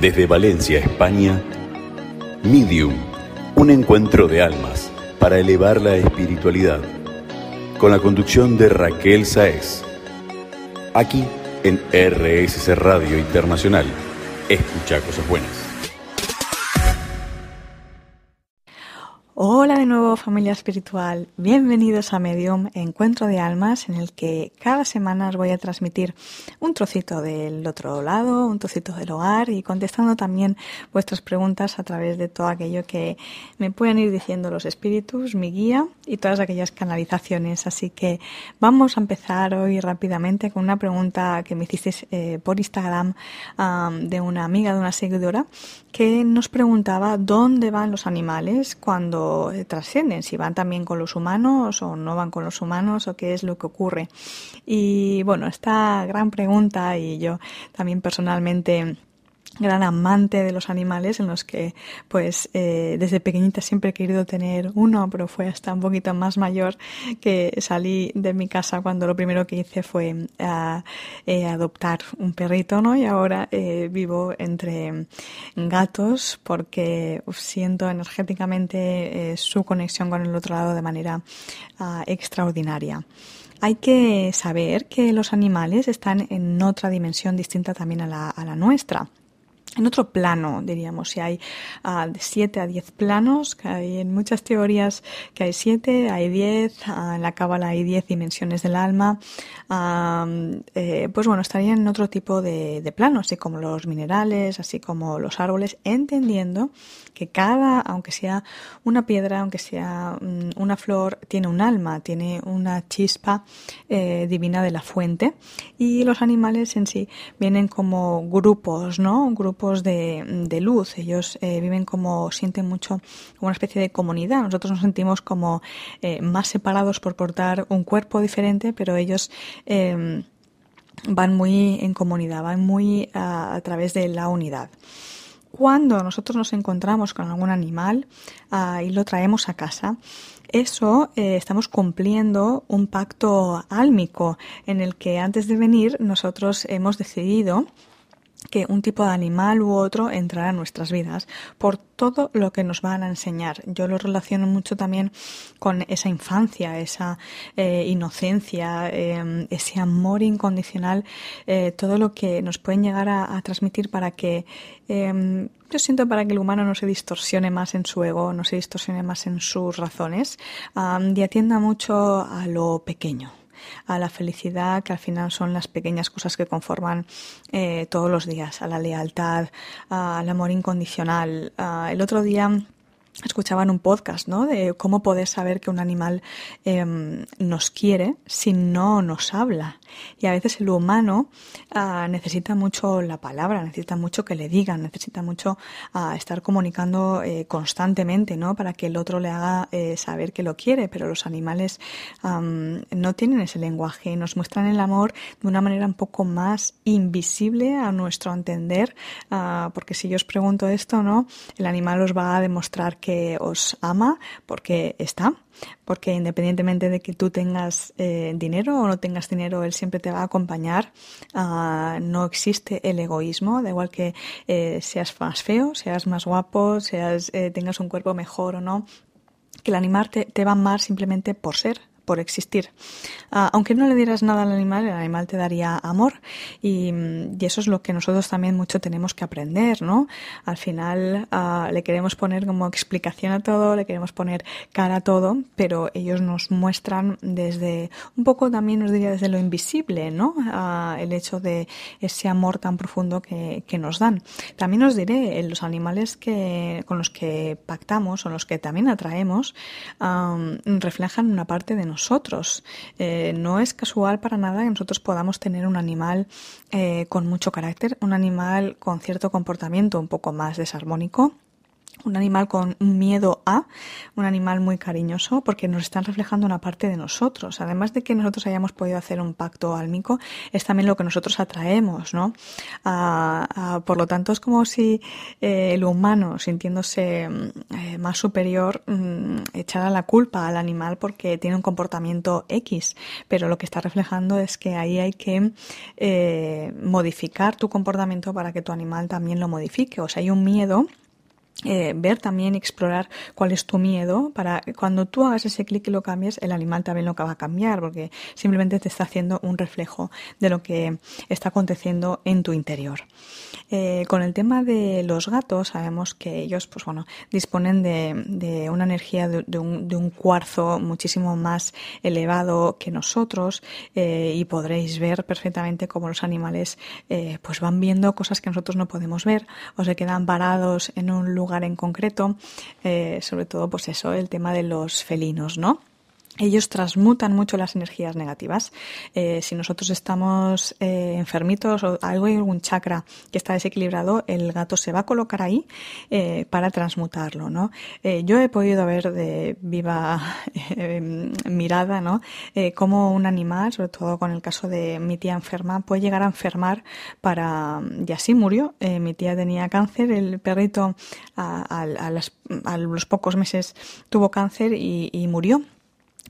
Desde Valencia, España, Medium, un encuentro de almas para elevar la espiritualidad, con la conducción de Raquel Saez. Aquí en RSC Radio Internacional. Escucha cosas buenas. Hola de nuevo familia espiritual, bienvenidos a Medium, encuentro de almas en el que cada semana os voy a transmitir un trocito del otro lado, un trocito del hogar y contestando también vuestras preguntas a través de todo aquello que me pueden ir diciendo los espíritus, mi guía y todas aquellas canalizaciones. Así que vamos a empezar hoy rápidamente con una pregunta que me hicisteis eh, por Instagram de una amiga, de una seguidora, que nos preguntaba dónde van los animales cuando eh, trascienden, si van también con los humanos o no van con los humanos o qué es lo que ocurre. Y bueno, esta gran pregunta y yo también personalmente gran amante de los animales en los que pues eh, desde pequeñita siempre he querido tener uno pero fue hasta un poquito más mayor que salí de mi casa cuando lo primero que hice fue eh, adoptar un perrito no y ahora eh, vivo entre gatos porque siento energéticamente su conexión con el otro lado de manera ah, extraordinaria. Hay que saber que los animales están en otra dimensión distinta también a la, a la nuestra en otro plano, diríamos, si hay uh, de 7 a 10 planos, que hay en muchas teorías que hay 7, hay 10, uh, en la cábala hay 10 dimensiones del alma, uh, pues bueno, estarían en otro tipo de, de planos, así como los minerales, así como los árboles, entendiendo que cada, aunque sea una piedra, aunque sea um, una flor, tiene un alma, tiene una chispa eh, divina de la fuente, y los animales en sí vienen como grupos, ¿no? Grupos de, luz. Ellos eh, viven como, sienten mucho una especie de comunidad. Nosotros nos sentimos como eh, más separados por portar un cuerpo diferente, pero ellos em, van muy en comunidad, van muy a, través de la unidad cuando nosotros nos encontramos con algún animal ah, y lo traemos a casa, eso eh, estamos cumpliendo un pacto álmico en el que antes de venir nosotros hemos decidido que un tipo de animal u otro entrará en nuestras vidas por todo lo que nos van a enseñar. Yo lo relaciono mucho también con esa infancia, esa eh, inocencia, em, ese amor incondicional, eh, todo lo que nos pueden llegar a, transmitir para que, em, yo siento para que el humano no se distorsione más en su ego, no se distorsione más en sus razones y atienda mucho a lo pequeño a la felicidad, que al final son las pequeñas cosas que conforman eh, todos los días, a la lealtad, al amor incondicional. el otro día escuchaba en un podcast, ¿no? De cómo poder saber que un animal em, nos quiere si no nos habla. Y a veces el humano ah, necesita mucho la palabra, necesita mucho que le digan, necesita mucho ah, estar comunicando eh, constantemente, ¿no? Para que el otro le haga eh, saber que lo quiere. Pero los animales no tienen ese lenguaje, nos muestran el amor de una manera un poco más invisible a nuestro entender, ah, porque si yo os pregunto esto, ¿no? El animal os va a demostrar que os ama porque está, porque independientemente de que tú tengas eh, dinero o no tengas dinero, él siempre te va a acompañar. Uh, no existe el egoísmo, da igual que eh, seas más feo, seas más guapo, seas eh, tengas un cuerpo mejor o no, que el animal te, te va a amar simplemente por ser, por existir. Uh, aunque no le dieras nada al animal, el animal te daría amor y, y, eso es lo que nosotros también mucho tenemos que aprender, ¿no? Al final uh, le queremos poner como explicación a todo, le queremos poner cara a todo, pero ellos nos muestran desde, un poco también nos diría desde lo invisible, ¿no? Uh, el hecho de ese amor tan profundo que, nos dan. También os diré, los animales que, con los que pactamos o los que también atraemos, reflejan una parte de nosotros nosotros. Eh, no es casual para nada que nosotros podamos tener un animal eh, con mucho carácter, un animal con cierto comportamiento un poco más desarmónico un animal con miedo a, un animal muy cariñoso, porque nos están reflejando una parte de nosotros. Además de que nosotros hayamos podido hacer un pacto álmico, es también lo que nosotros atraemos, ¿no? por lo tanto, es como si eh, el humano, sintiéndose mm, eh, más superior, mm, echara la culpa al animal porque tiene un comportamiento X, pero lo que está reflejando es que ahí hay que eh, modificar tu comportamiento para que tu animal también lo modifique. O sea, hay un miedo eh, ver también, explorar cuál es tu miedo para cuando tú hagas ese clic y lo cambies, el animal también lo va a cambiar porque simplemente te está haciendo un reflejo de lo que está aconteciendo en tu interior. Eh, con el tema de los gatos, sabemos que ellos, pues bueno, disponen de, una energía de, un, cuarzo muchísimo más elevado que nosotros eh, y podréis ver perfectamente cómo los animales pues van viendo cosas que nosotros no podemos ver o se quedan parados en un lugar en concreto, eh, sobre todo pues eso, el tema de los felinos, ¿no? Ellos transmutan mucho las energías negativas. Eh, si nosotros estamos eh, enfermitos o algo algún chakra que está desequilibrado, el gato se va a colocar ahí eh, para transmutarlo, ¿no? yo he podido ver de viva mirada, ¿no? cómo un animal, sobre todo con el caso de mi tía enferma, puede llegar a enfermar para y así murió. mi tía tenía cáncer, el perrito a, los pocos meses tuvo cáncer y murió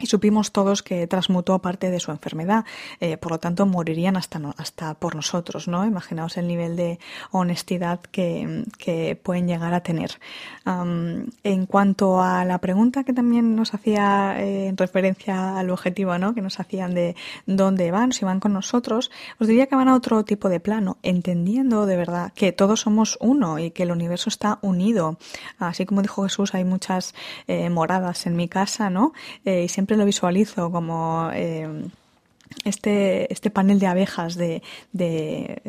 y supimos todos que transmutó parte de su enfermedad, eh, por lo tanto morirían hasta, hasta por nosotros, ¿no? Imaginaos el nivel de honestidad que, que pueden llegar a tener. en cuanto a la pregunta que también nos hacía eh, en referencia al objetivo, ¿no? Que nos hacían de dónde van, si van con nosotros, os diría que van a otro tipo de plano, entendiendo de verdad que todos somos uno y que el universo está unido. Así como dijo Jesús, hay muchas eh, moradas en mi casa, ¿no? y siempre siempre lo visualizo como eh, este, este panel de abejas de, de,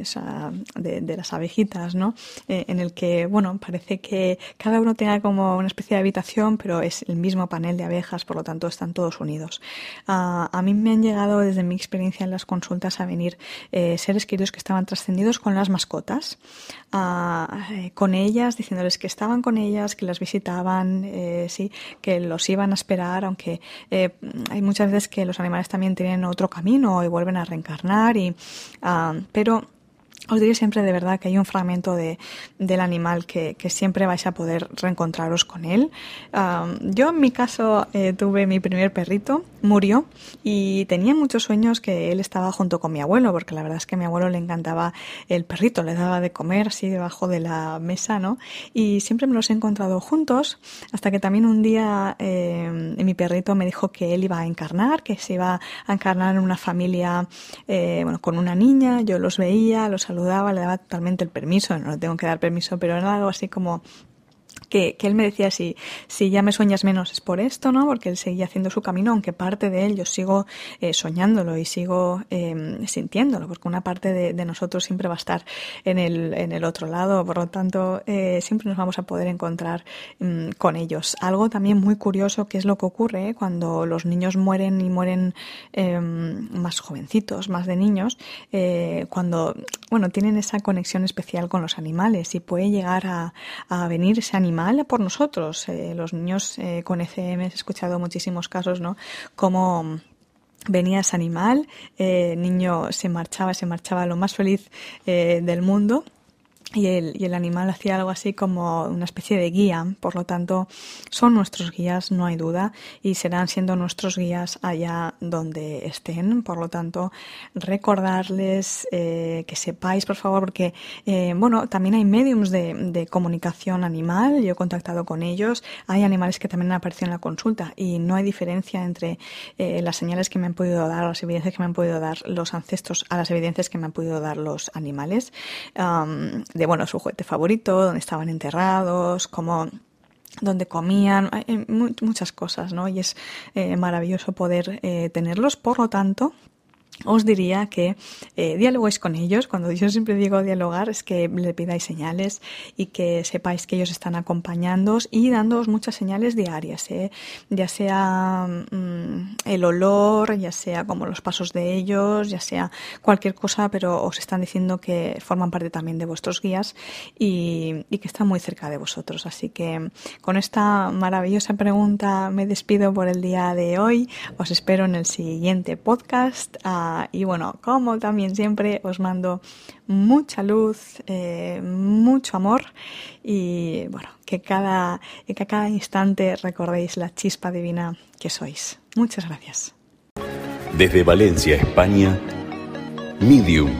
de, las abejitas, ¿no? Eh, en el que, bueno, parece que cada uno tenga como una especie de habitación, pero es el mismo panel de abejas, por lo tanto están todos unidos. Ah, a mí me han llegado desde mi experiencia en las consultas a venir eh, seres queridos que estaban trascendidos con las mascotas, eh, con ellas, diciéndoles que estaban con ellas, que las visitaban, sí, que los iban a esperar, aunque hay muchas veces que los animales también tienen otro camino y vuelven a reencarnar y ah, pero os diré siempre de verdad que hay un fragmento de, del animal que, siempre vais a poder reencontraros con él. yo en mi caso eh, tuve mi primer perrito, murió y tenía muchos sueños que él estaba junto con mi abuelo, porque la verdad es que a mi abuelo le encantaba el perrito, le daba de comer así debajo de la mesa, ¿no? Y siempre me los he encontrado juntos, hasta que también un día eh, mi perrito me dijo que él iba a encarnar, que se iba a encarnar en una familia, eh, bueno, con una niña, yo los veía, los saludaba, le daba totalmente el permiso, no le tengo que dar permiso, pero era algo así como que, él me decía si, si ya me sueñas menos es por esto, ¿no? Porque él seguía haciendo su camino, aunque parte de él yo sigo eh, soñándolo y sigo eh, sintiéndolo, porque una parte de, nosotros siempre va a estar en el, en el otro lado, por lo tanto eh, siempre nos vamos a poder encontrar mm, con ellos. Algo también muy curioso que es lo que ocurre cuando los niños mueren y mueren em, más jovencitos, más de niños, eh, cuando, bueno, tienen esa conexión especial con los animales y puede llegar a, a venir ese animal por nosotros. Eh, los niños eh, con ECM he escuchado muchísimos casos, ¿no? Como venía ese animal, el eh, niño se marchaba, se marchaba lo más feliz del mundo y el, animal hacía algo así como una especie de guía, por lo tanto son nuestros guías, no hay duda, y serán siendo nuestros guías allá donde estén, por lo tanto recordarles eh, que sepáis, por favor, porque eh, bueno, también hay mediums de, comunicación animal, yo he contactado con ellos, hay animales que también han aparecido en la consulta y no hay diferencia entre eh, las señales que me han podido dar, las evidencias que me han podido dar los ancestros a las evidencias que me han podido dar los animales. De bueno, su juguete favorito, dónde estaban enterrados, cómo donde comían, muchas cosas, ¿no? Y es eh, maravilloso poder eh, tenerlos. Por lo tanto, os diría que eh, dialoguéis con ellos. Cuando yo siempre digo dialogar es que le pidáis señales y que sepáis que ellos están acompañándoos y dándoos muchas señales diarias, ¿eh? ya sea mm, el olor, ya sea como los pasos de ellos, ya sea cualquier cosa, pero os están diciendo que forman parte también de vuestros guías y, y que están muy cerca de vosotros. Así que con esta maravillosa pregunta me despido por el día de hoy. Os espero en el siguiente podcast. Ah, y bueno, como también siempre os mando mucha luz, eh, mucho amor y bueno, que cada, que cada instante recordéis la chispa divina que sois. Muchas gracias. Desde Valencia, España, Medium,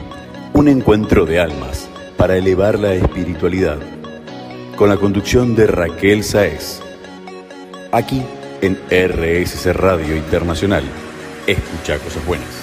un encuentro de almas para elevar la espiritualidad, con la conducción de Raquel Saez. Aquí en RSC Radio Internacional. Escucha cosas buenas.